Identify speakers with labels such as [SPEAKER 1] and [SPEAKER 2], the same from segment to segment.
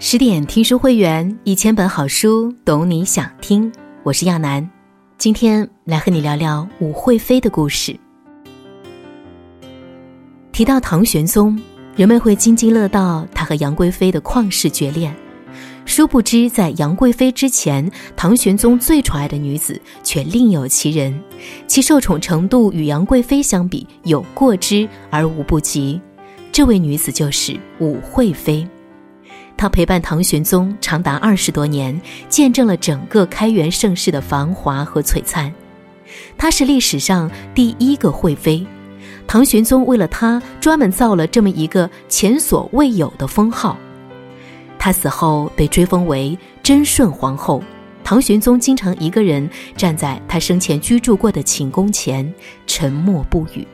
[SPEAKER 1] 十点听书会员，一千本好书，懂你想听。我是亚楠，今天来和你聊聊武惠妃的故事。提到唐玄宗，人们会津津乐道他和杨贵妃的旷世绝恋。殊不知，在杨贵妃之前，唐玄宗最宠爱的女子却另有其人，其受宠程度与杨贵妃相比有过之而无不及。这位女子就是武惠妃。她陪伴唐玄宗长达二十多年，见证了整个开元盛世的繁华和璀璨。她是历史上第一个惠妃，唐玄宗为了她专门造了这么一个前所未有的封号。她死后被追封为贞顺皇后，唐玄宗经常一个人站在她生前居住过的寝宫前，沉默不语。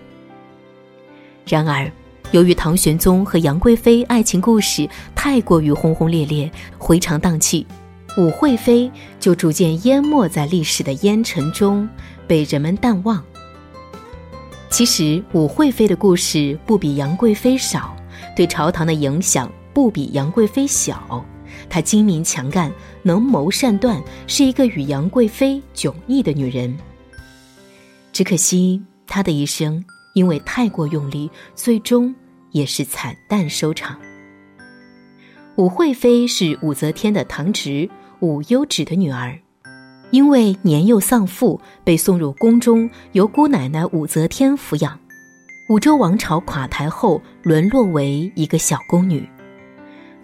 [SPEAKER 1] 然而。由于唐玄宗和杨贵妃爱情故事太过于轰轰烈烈、回肠荡气，武惠妃就逐渐淹没在历史的烟尘中，被人们淡忘。其实，武惠妃的故事不比杨贵妃少，对朝堂的影响不比杨贵妃小。她精明强干，能谋善断，是一个与杨贵妃迥异的女人。只可惜，她的一生因为太过用力，最终。也是惨淡收场。武惠妃是武则天的堂侄武攸止的女儿，因为年幼丧父，被送入宫中，由姑奶奶武则天抚养。武周王朝垮台后，沦落为一个小宫女。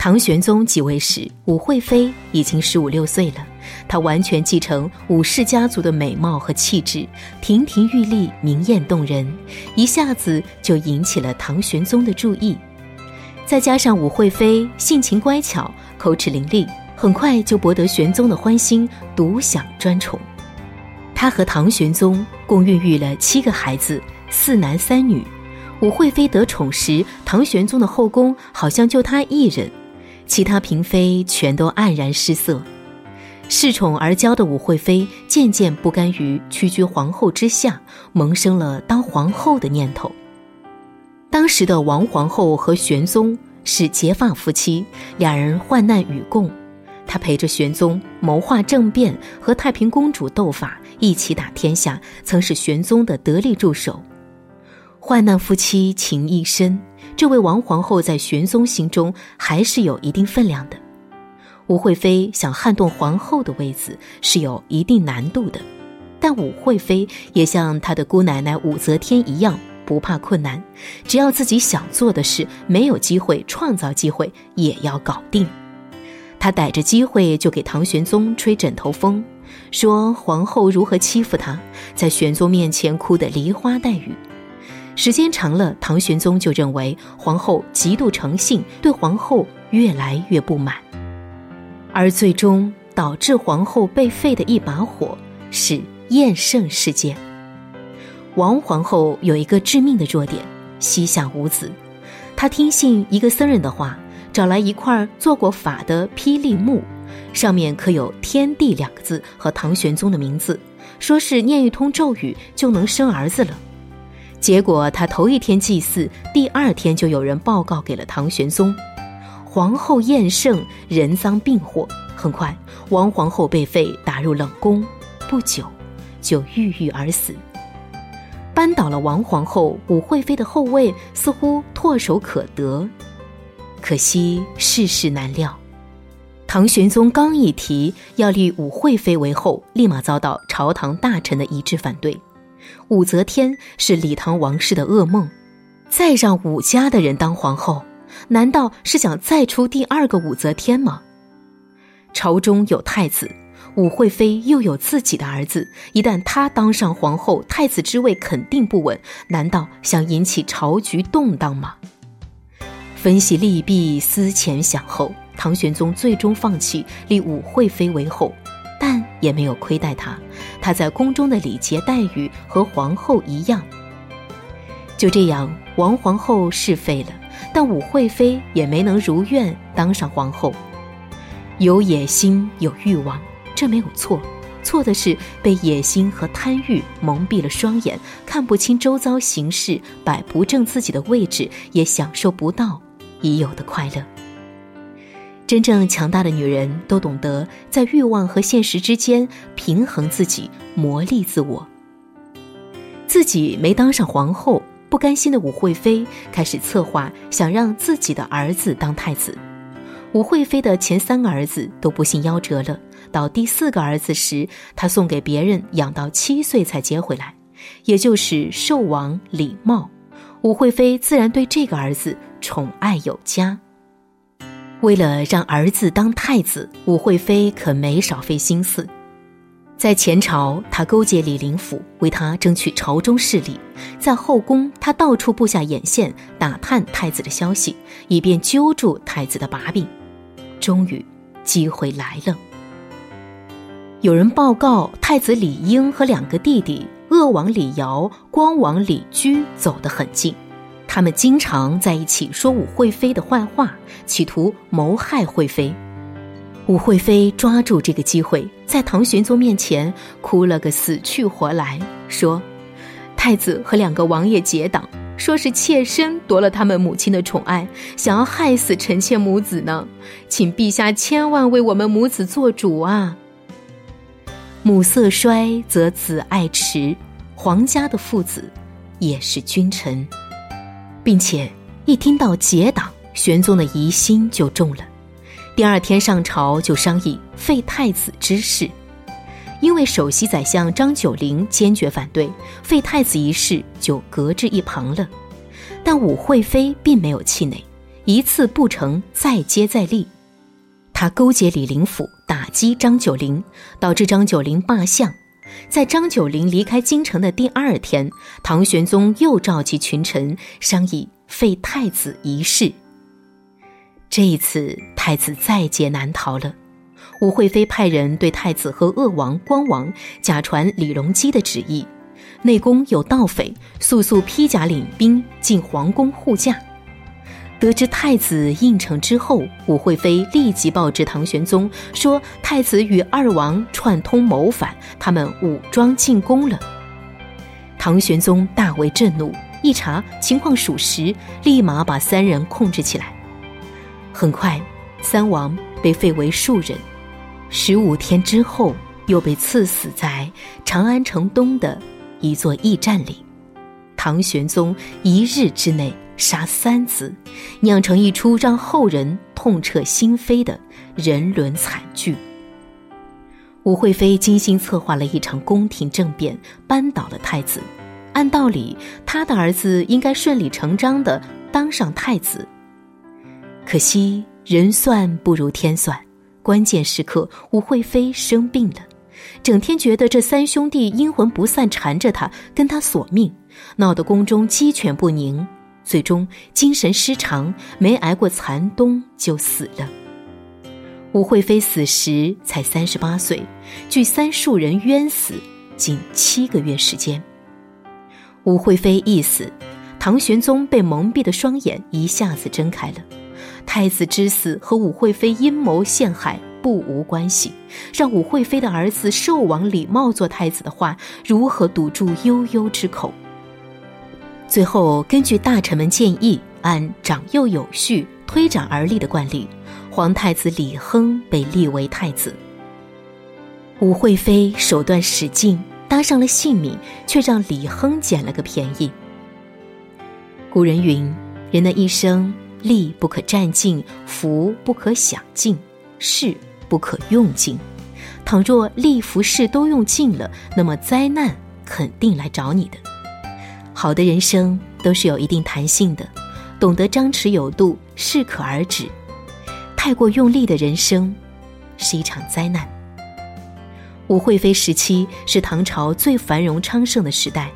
[SPEAKER 1] 唐玄宗即位时，武惠妃已经十五六岁了，她完全继承武氏家族的美貌和气质，亭亭玉立，明艳动人，一下子就引起了唐玄宗的注意。再加上武惠妃性情乖巧，口齿伶俐，很快就博得玄宗的欢心，独享专宠。她和唐玄宗共孕育了七个孩子，四男三女。武惠妃得宠时，唐玄宗的后宫好像就她一人，其他嫔妃全都黯然失色。恃宠而骄的武惠妃渐渐不甘于屈居皇后之下，萌生了当皇后的念头。当时的王皇后和玄宗是结发夫妻，两人患难与共。她陪着玄宗谋划政变，和太平公主斗法，一起打天下，曾是玄宗的得力助手。患难夫妻情谊深，这位王皇后在玄宗心中还是有一定分量的。武惠妃想撼动皇后的位子是有一定难度的，但武惠妃也像她的姑奶奶武则天一样不怕困难，只要自己想做的事，没有机会创造机会也要搞定。她逮着机会就给唐玄宗吹枕头风，说皇后如何欺负她，在玄宗面前哭得梨花带雨。时间长了，唐玄宗就认为皇后极度诚信，对皇后越来越不满。而最终导致皇后被废的一把火是厌胜事件。王皇后有一个致命的弱点，膝下无子。她听信一个僧人的话，找来一块做过法的霹雳木，上面刻有“天地”两个字和唐玄宗的名字，说是念一通咒语就能生儿子了。结果他头一天祭祀，第二天就有人报告给了唐玄宗。皇后厌胜，人赃并获。很快，王皇后被废，打入冷宫，不久就郁郁而死。扳倒了王皇后，武惠妃的后位似乎唾手可得。可惜世事难料，唐玄宗刚一提要立武惠妃为后，立马遭到朝堂大臣的一致反对。武则天是李唐王室的噩梦，再让武家的人当皇后。难道是想再出第二个武则天吗？朝中有太子，武惠妃又有自己的儿子，一旦她当上皇后，太子之位肯定不稳。难道想引起朝局动荡吗？分析利弊，思前想后，唐玄宗最终放弃立武惠妃为后，但也没有亏待她。她在宫中的礼节待遇和皇后一样。就这样，王皇后是废了。但武惠妃也没能如愿当上皇后，有野心有欲望，这没有错，错的是被野心和贪欲蒙蔽了双眼，看不清周遭形势，摆不正自己的位置，也享受不到已有的快乐。真正强大的女人都懂得在欲望和现实之间平衡自己，磨砺自我。自己没当上皇后，不甘心的武惠妃开始策划想让自己的儿子当太子。武惠妃的前三个儿子都不幸夭折了，到第四个儿子时，她送给别人养到七岁才接回来，也就是寿王李瑁。武惠妃自然对这个儿子宠爱有加。为了让儿子当太子，武惠妃可没少费心思。在前朝，她勾结李林甫，为他争取朝中势力；在后宫，她到处布下眼线，打探太子的消息，以便揪住太子的把柄。终于，机会来了。有人报告，太子李英和两个弟弟鄂王李尧、光王李居走得很近，他们经常在一起说武惠妃的坏话，企图谋害惠妃。武惠妃抓住这个机会，在唐玄宗面前哭了个死去活来，说：“太子和两个王爷结党。”说是妾身夺了他们母亲的宠爱，想要害死臣妾母子呢，请陛下千万为我们母子做主啊！母色衰则子爱迟，皇家的父子也是君臣，并且一听到结党，玄宗的疑心就重了。第二天上朝就商议废太子之事，因为首席宰相张九龄坚决反对废太子一事，就搁置一旁了。但武惠妃并没有气馁，一次不成再接再厉。她勾结李林甫打击张九龄，导致张九龄罢相。在张九龄离开京城的第二天，唐玄宗又召集群臣商议废太子一事。这一次，太子在劫难逃了。武惠妃派人对太子和鄂王、光王假传李隆基的旨意。内宫有盗匪，速速披甲领兵进皇宫护驾。得知太子应承之后，武惠妃立即报知唐玄宗，说太子与二王串通谋反，他们武装进宫了。唐玄宗大为震怒，一查情况属实，立马把三人控制起来。很快，三王被废为庶人，十五天之后，又被赐死在长安城东的。一座驿站里，唐玄宗一日之内杀三子，酿成一出让后人痛彻心扉的人伦惨剧。武惠妃精心策划了一场宫廷政变，扳倒了太子。按道理，他的儿子应该顺理成章的当上太子。可惜人算不如天算，关键时刻，武惠妃生病了。整天觉得这三兄弟阴魂不散，缠着他，跟他索命，闹得宫中鸡犬不宁，最终精神失常，没挨过残冬就死了。武惠妃死时才三十八岁，据三庶人冤死，仅七个月时间。武惠妃一死，唐玄宗被蒙蔽的双眼一下子睁开了，太子之死和武惠妃阴谋陷害。不无关系，让武惠妃的儿子寿王李瑁做太子的话，如何堵住悠悠之口？最后，根据大臣们建议，按长幼有序推长而立的惯例，皇太子李亨被立为太子。武惠妃手段使尽，搭上了性命，却让李亨捡了个便宜。古人云：“人的一生，利不可占尽，福不可享尽，势。”不可用尽，倘若利福势都用尽了，那么灾难肯定来找你的。好的人生都是有一定弹性的，懂得张弛有度，适可而止。太过用力的人生，是一场灾难。武惠妃时期是唐朝最繁荣昌盛的时代，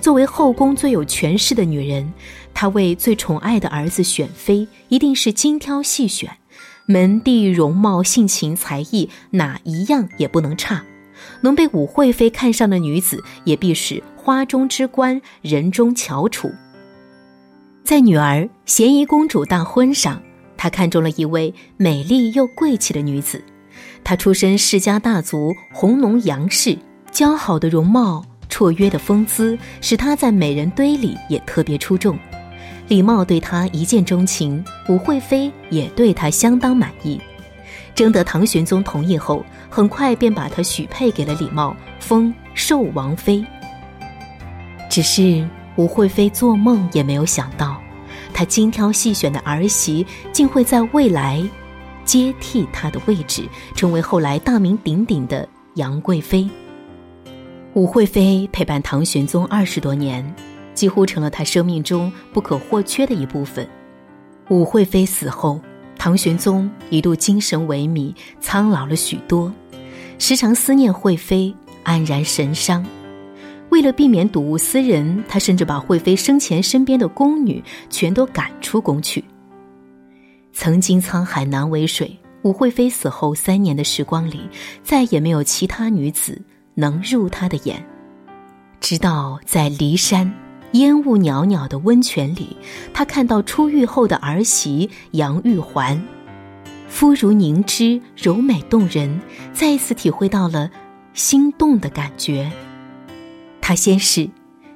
[SPEAKER 1] 作为后宫最有权势的女人，她为最宠爱的儿子选妃，一定是精挑细选。门第、容貌、性情、才艺，哪一样也不能差。能被武惠妃看上的女子，也必是花中之冠、人中翘楚。在女儿咸宜公主大婚上，他看中了一位美丽又贵气的女子。她出身世家大族，弘农杨氏，姣好的容貌、绰约的风姿，使她在美人堆里也特别出众。李瑁对她一见钟情，武惠妃也对她相当满意，征得唐玄宗同意后，很快便把她许配给了李茂，封寿王妃。只是武惠妃做梦也没有想到，她精挑细选的儿媳竟会在未来接替她的位置，成为后来大名鼎鼎的杨贵妃。武惠妃陪伴唐玄宗二十多年，几乎成了他生命中不可或缺的一部分。武惠妃死后，唐玄宗一度精神萎靡，苍老了许多，时常思念惠妃，黯然神伤。为了避免睹物思人，他甚至把惠妃生前身边的宫女全都赶出宫去。曾经沧海难为水，武惠妃死后三年的时光里，再也没有其他女子。能入他的眼，直到在骊山烟雾袅袅的温泉里，他看到出狱后的儿媳杨玉环，肤如凝脂，柔美动人，再一次体会到了心动的感觉。他先是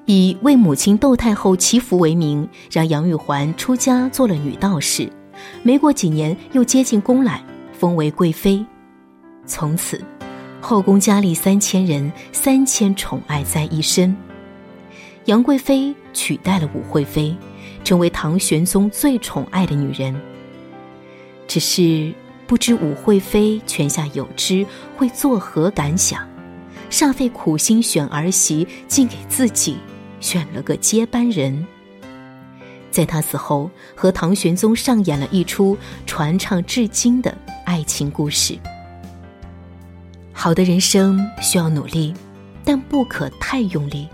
[SPEAKER 1] 以为母亲窦太后祈福为名，让杨玉环出家做了女道士，没过几年又接进宫来，封为贵妃，从此。后宫佳丽三千人，三千宠爱在一身。杨贵妃取代了武惠妃，成为唐玄宗最宠爱的女人。只是不知武惠妃泉下有知，会作何感想？煞费苦心选儿媳，竟给自己选了个接班人。在他死后，和唐玄宗上演了一出传唱至今的爱情故事。好的人生需要努力，但不可太用力。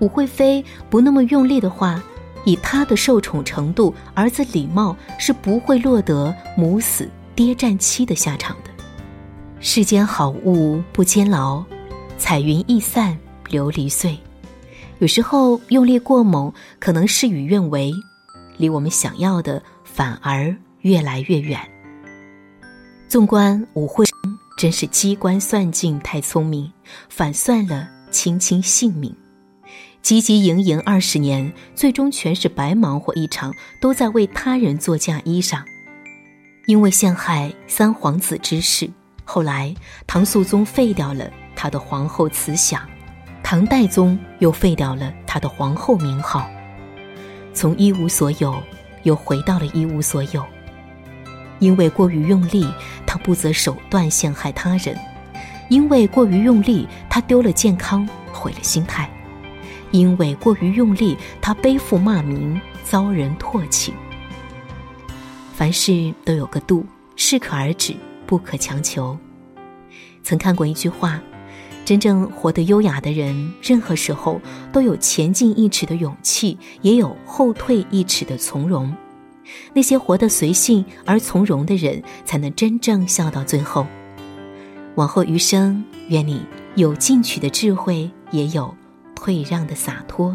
[SPEAKER 1] 武惠妃不那么用力的话，以她的受宠程度，儿子李茂是不会落得母死爹战妻的下场的。世间好物不坚牢，彩云易散琉璃碎。有时候用力过猛，可能事与愿违，离我们想要的反而越来越远。纵观武惠。真是机关算尽太聪明，反算了卿卿性命。汲汲营营二十年，最终全是白忙活一场，都在为他人做嫁衣裳。因为陷害三皇子之事，后来唐肃宗废掉了他的皇后慈祥，唐代宗又废掉了他的皇后名号，从一无所有又回到了一无所有。因为过于用力，他不择手段陷害他人；因为过于用力，他丢了健康，毁了心态；因为过于用力，他背负骂名，遭人唾弃。凡事都有个度，适可而止，不可强求。曾看过一句话：真正活得优雅的人，任何时候都有前进一尺的勇气，也有后退一尺的从容。那些活得随性而从容的人，才能真正笑到最后。往后余生，愿你有进取的智慧，也有退让的洒脱。